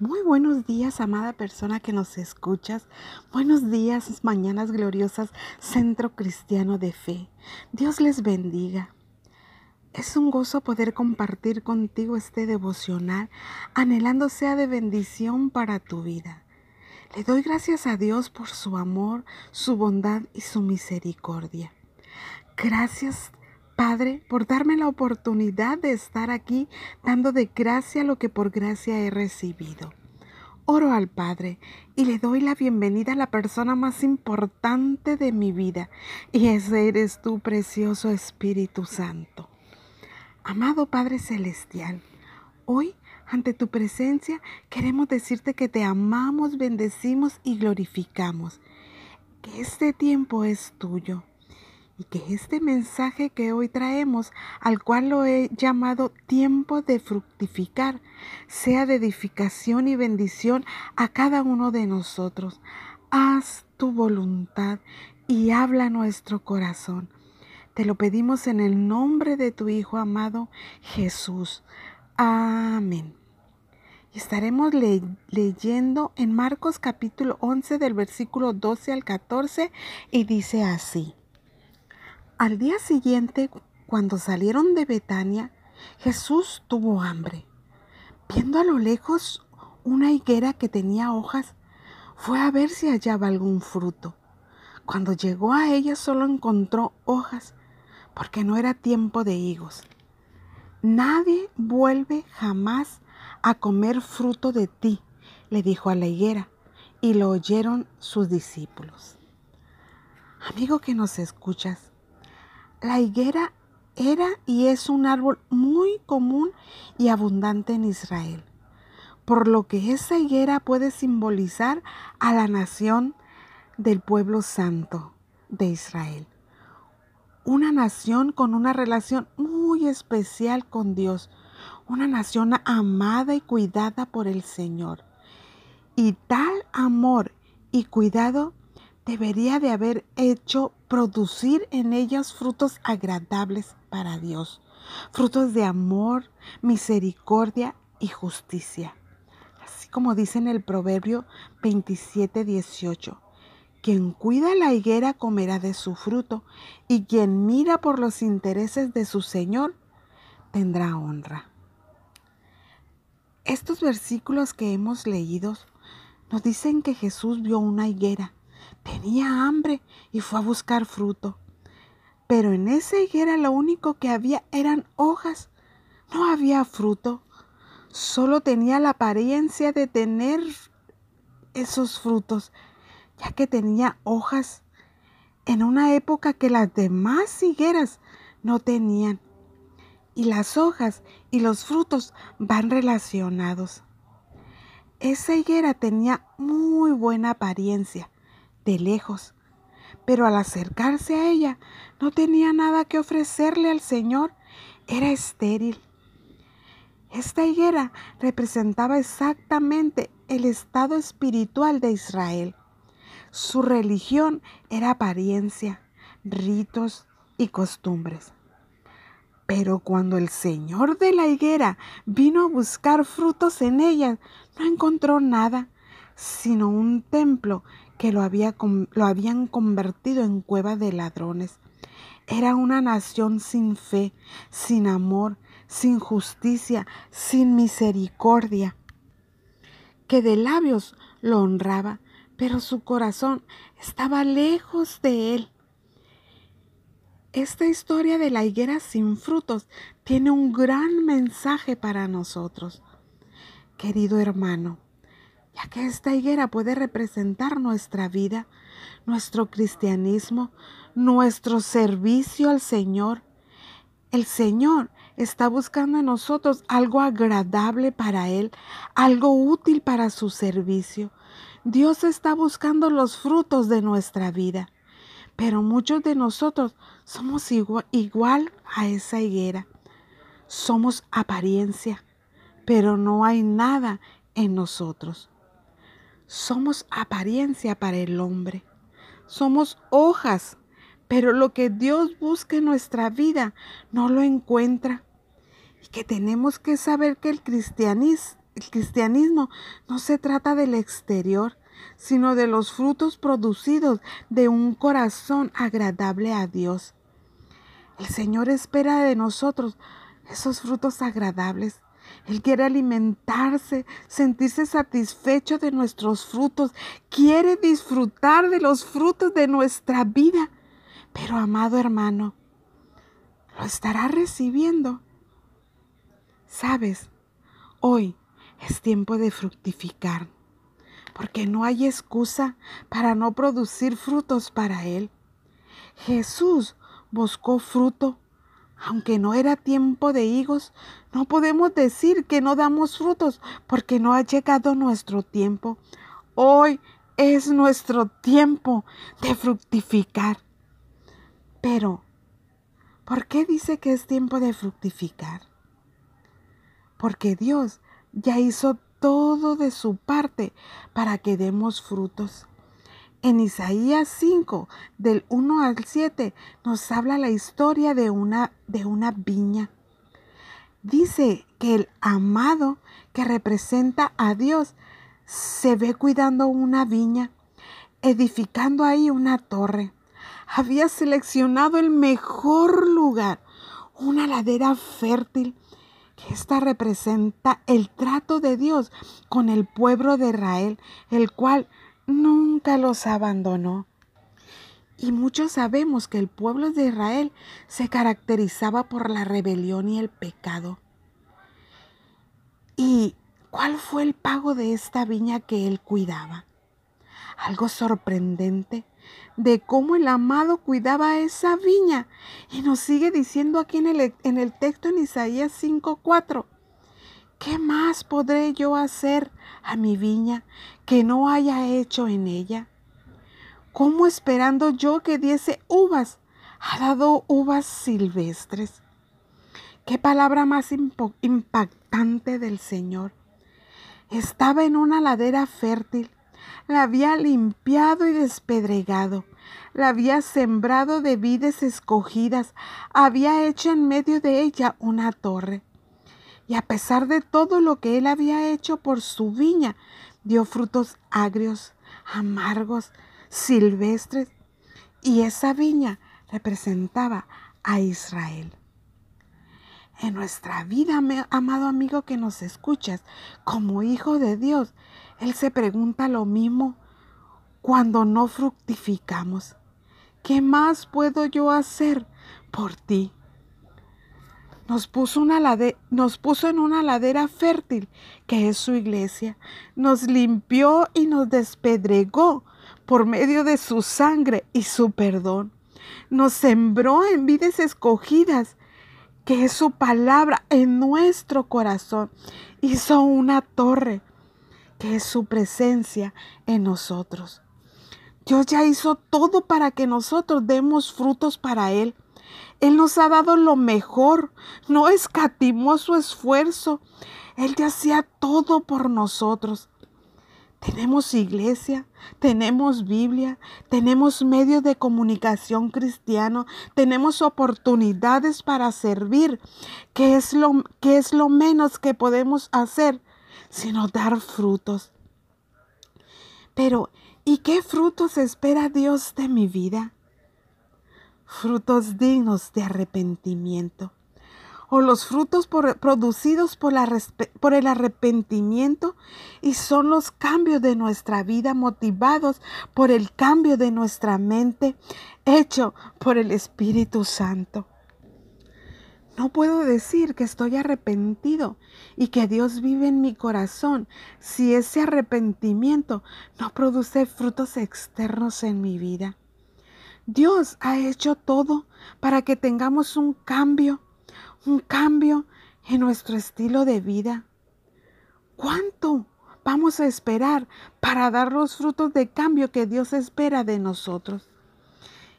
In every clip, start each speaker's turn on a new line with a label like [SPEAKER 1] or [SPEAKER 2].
[SPEAKER 1] Muy buenos días, amada persona que nos escuchas. Buenos días, mañanas gloriosas, Centro Cristiano de Fe. Dios les bendiga. Es un gozo poder compartir contigo este devocional, anhelando sea de bendición para tu vida. Le doy gracias a Dios por su amor, su bondad y su misericordia. Gracias Padre, por darme la oportunidad de estar aquí dando de gracia lo que por gracia he recibido. Oro al Padre y le doy la bienvenida a la persona más importante de mi vida, y ese eres tú, precioso Espíritu Santo. Amado Padre Celestial, hoy ante tu presencia queremos decirte que te amamos, bendecimos y glorificamos, que este tiempo es tuyo y que este mensaje que hoy traemos, al cual lo he llamado tiempo de fructificar, sea de edificación y bendición a cada uno de nosotros. Haz tu voluntad y habla nuestro corazón. Te lo pedimos en el nombre de tu Hijo amado Jesús. Amén. Y estaremos leyendo en Marcos capítulo 11 del versículo 12 al 14 y dice así. Al día siguiente, cuando salieron de Betania, Jesús tuvo hambre. Viendo a lo lejos una higuera que tenía hojas, fue a ver si hallaba algún fruto. Cuando llegó a ella solo encontró hojas, porque no era tiempo de higos. Nadie vuelve jamás a comer fruto de ti, le dijo a la higuera, y lo oyeron sus discípulos. Amigo que nos escuchas, la higuera era y es un árbol muy común y abundante en Israel, por lo que esa higuera puede simbolizar a la nación del pueblo santo de Israel. Una nación con una relación muy especial con Dios, una nación amada y cuidada por el Señor. Y tal amor y cuidado debería de haber hecho producir en ellas frutos agradables para Dios, frutos de amor, misericordia y justicia. Así como dice en el Proverbio 27, 18. Quien cuida la higuera comerá de su fruto, y quien mira por los intereses de su Señor tendrá honra. Estos versículos que hemos leído nos dicen que Jesús vio una higuera Tenía hambre y fue a buscar fruto. Pero en esa higuera lo único que había eran hojas. No había fruto. Solo tenía la apariencia de tener esos frutos, ya que tenía hojas en una época que las demás higueras no tenían. Y las hojas y los frutos van relacionados. Esa higuera tenía muy buena apariencia, de lejos, pero al acercarse a ella no tenía nada que ofrecerle al Señor, era estéril. Esta higuera representaba exactamente el estado espiritual de Israel. Su religión era apariencia, ritos y costumbres. Pero cuando el Señor de la higuera vino a buscar frutos en ella, no encontró nada, sino un templo que lo, había, lo habían convertido en cueva de ladrones. Era una nación sin fe, sin amor, sin justicia, sin misericordia, que de labios lo honraba, pero su corazón estaba lejos de él. Esta historia de la higuera sin frutos tiene un gran mensaje para nosotros. Querido hermano, ya que esta higuera puede representar nuestra vida, nuestro cristianismo, nuestro servicio al Señor. El Señor está buscando en nosotros algo agradable para Él, algo útil para su servicio. Dios está buscando los frutos de nuestra vida, pero muchos de nosotros somos igual, igual a esa higuera. Somos apariencia, pero no hay nada en nosotros. Somos apariencia para el hombre. Somos hojas, pero lo que Dios busca en nuestra vida no lo encuentra. Y que tenemos que saber que el cristianismo, cristianismo no se trata del exterior, sino de los frutos producidos de un corazón agradable a Dios. El Señor espera de nosotros esos frutos agradables. Él quiere alimentarse, sentirse satisfecho de nuestros frutos, quiere disfrutar de los frutos de nuestra vida. Pero amado hermano, lo estará recibiendo. Sabes, hoy es tiempo de fructificar porque no hay excusa para no producir frutos para Él. Jesús buscó fruto. Aunque no era tiempo de higos, no podemos decir que no damos frutos porque no ha llegado nuestro tiempo. Hoy es nuestro tiempo de fructificar. Pero, ¿por qué dice que es tiempo de fructificar? Porque Dios ya hizo todo de su parte para que demos frutos. En Isaías 5, del 1 al 7, nos habla la historia de una, de una viña. Dice que el amado que representa a Dios se ve cuidando una viña, edificando ahí una torre. Había seleccionado el mejor lugar, una ladera fértil esta representa el trato de Dios con el pueblo de Israel, el cual nunca los abandonó. Y muchos sabemos que el pueblo de Israel se caracterizaba por la rebelión y el pecado. ¿Y cuál fue el pago de esta viña que él cuidaba? Algo sorprendente de cómo el amado cuidaba esa viña. Y nos sigue diciendo aquí en el, en el texto en Isaías 5:4. ¿Qué más podré yo hacer a mi viña que no haya hecho en ella? ¿Cómo esperando yo que diese uvas, ha dado uvas silvestres? Qué palabra más impactante del Señor. Estaba en una ladera fértil la había limpiado y despedregado, la había sembrado de vides escogidas, había hecho en medio de ella una torre. Y a pesar de todo lo que él había hecho por su viña, dio frutos agrios, amargos, silvestres, y esa viña representaba a Israel. En nuestra vida, amado amigo que nos escuchas, como hijo de Dios, él se pregunta lo mismo cuando no fructificamos. ¿Qué más puedo yo hacer por ti? Nos puso, en una ladera fértil, que es su iglesia. Nos limpió y nos despedregó por medio de su sangre y su perdón. Nos sembró en vides escogidas, que es su palabra en nuestro corazón. Hizo una torre que es su presencia en nosotros. Dios ya hizo todo para que nosotros demos frutos para Él. Él nos ha dado lo mejor, no escatimó su esfuerzo. Él ya hacía todo por nosotros. Tenemos iglesia, tenemos Biblia, tenemos medios de comunicación cristiano, tenemos oportunidades para servir. ¿Qué es lo, qué es lo menos que podemos hacer? sino dar frutos. Pero, ¿y qué frutos espera Dios de mi vida? Frutos dignos de arrepentimiento. O los frutos producidos por, por el arrepentimiento y son los cambios de nuestra vida motivados por el cambio de nuestra mente hecho por el Espíritu Santo. No puedo decir que estoy arrepentido y que Dios vive en mi corazón si ese arrepentimiento no produce frutos externos en mi vida. Dios ha hecho todo para que tengamos un cambio, un cambio en nuestro estilo de vida. ¿Cuánto vamos a esperar para dar los frutos de cambio que Dios espera de nosotros?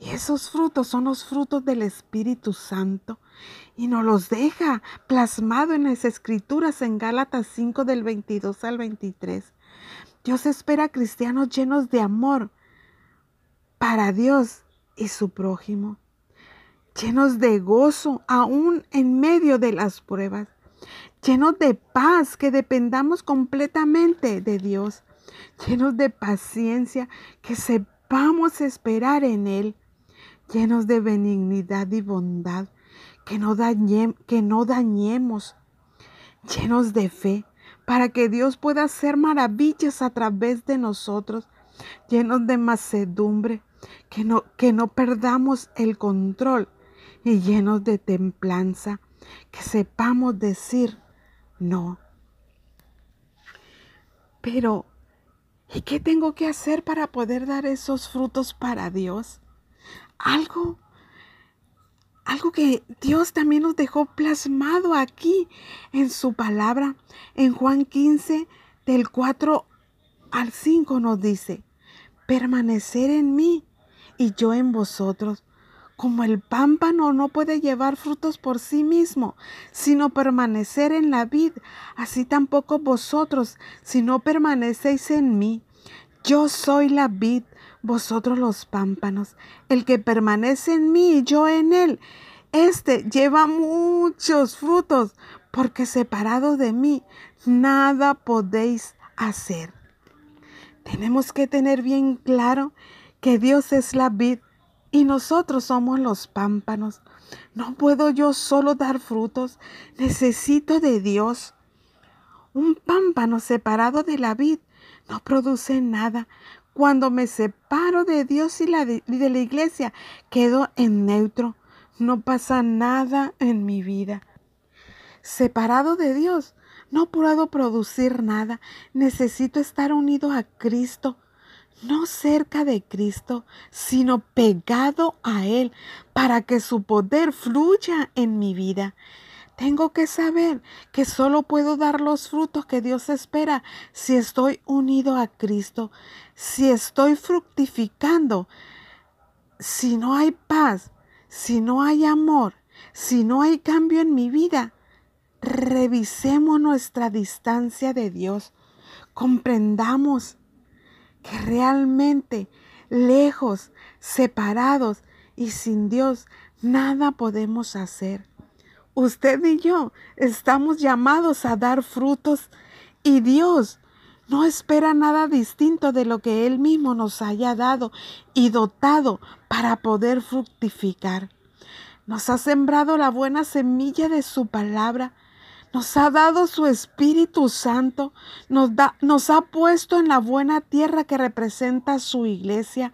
[SPEAKER 1] Y esos frutos son los frutos del Espíritu Santo. Y nos los deja plasmado en las escrituras en Gálatas 5 del 22 al 23. Dios espera cristianos llenos de amor para Dios y su prójimo, llenos de gozo aún en medio de las pruebas, llenos de paz, que dependamos completamente de Dios, llenos de paciencia, que sepamos esperar en Él, llenos de benignidad y bondad, que no, que no dañemos, llenos de fe, para que Dios pueda hacer maravillas a través de nosotros, llenos de macedumbre, que no, que no perdamos el control y llenos de templanza, que sepamos decir no. Pero, ¿y qué tengo que hacer para poder dar esos frutos para Dios? Algo, algo que Dios también nos dejó plasmado aquí en su palabra. En Juan 15, del 4 al 5 nos dice, permanecer en mí y yo en vosotros como el pámpano no puede llevar frutos por sí mismo, sino permanecer en la vid, así tampoco vosotros, si no permanecéis en mí. Yo soy la vid, vosotros los pámpanos. El que permanece en mí y yo en él, este lleva muchos frutos, porque separado de mí, nada podéis hacer. Tenemos que tener bien claro que Dios es la vid y nosotros somos los pámpanos. No puedo yo solo dar frutos, necesito de Dios. Un pámpano separado de la vid no produce nada. Cuando me separo de Dios y, de la iglesia, quedo en neutro. No pasa nada en mi vida. Separado de Dios, no puedo producir nada. Necesito estar unido a Cristo no cerca de Cristo, sino pegado a Él, para que su poder fluya en mi vida. Tengo que saber que solo puedo dar los frutos que Dios espera si estoy unido a Cristo, si estoy fructificando. Si no hay paz, si no hay amor, si no hay cambio en mi vida, revisemos nuestra distancia de Dios. Comprendamos que realmente lejos, separados y sin Dios, nada podemos hacer. Usted y yo estamos llamados a dar frutos y Dios no espera nada distinto de lo que Él mismo nos haya dado y dotado para poder fructificar. Nos ha sembrado la buena semilla de su palabra nos ha dado su Espíritu Santo, nos, da, nos ha puesto en la buena tierra que representa su iglesia.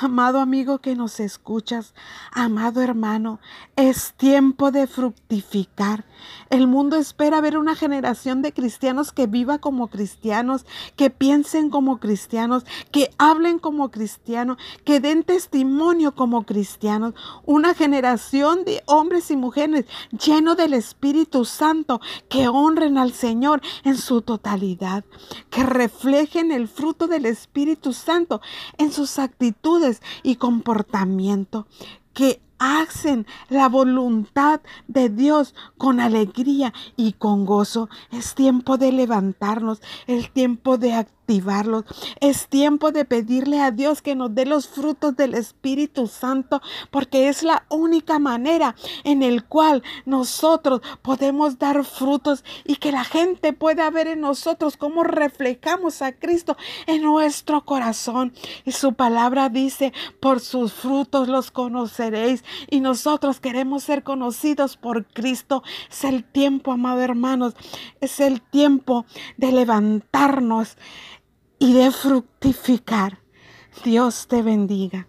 [SPEAKER 1] Amado amigo que nos escuchas, amado hermano, es tiempo de fructificar. El mundo espera ver una generación de cristianos que viva como cristianos, que piensen como cristianos, que hablen como cristianos, que den testimonio como cristianos. Una generación de hombres y mujeres llenos del Espíritu Santo, que honren al Señor en su totalidad, que reflejen el fruto del Espíritu Santo en sus actitudes y comportamiento que hacen la voluntad de Dios con alegría y con gozo. Es tiempo de levantarnos, es tiempo de activarlos, es tiempo de pedirle a Dios que nos dé los frutos del Espíritu Santo, porque es la única manera en el cual nosotros podemos dar frutos y que la gente pueda ver en nosotros cómo reflejamos a Cristo en nuestro corazón. Y su palabra dice, por sus frutos los conoceréis y nosotros queremos ser conocidos por Cristo. Es el tiempo, amado hermanos, es el tiempo de levantarnos y de fructificar. Dios te bendiga.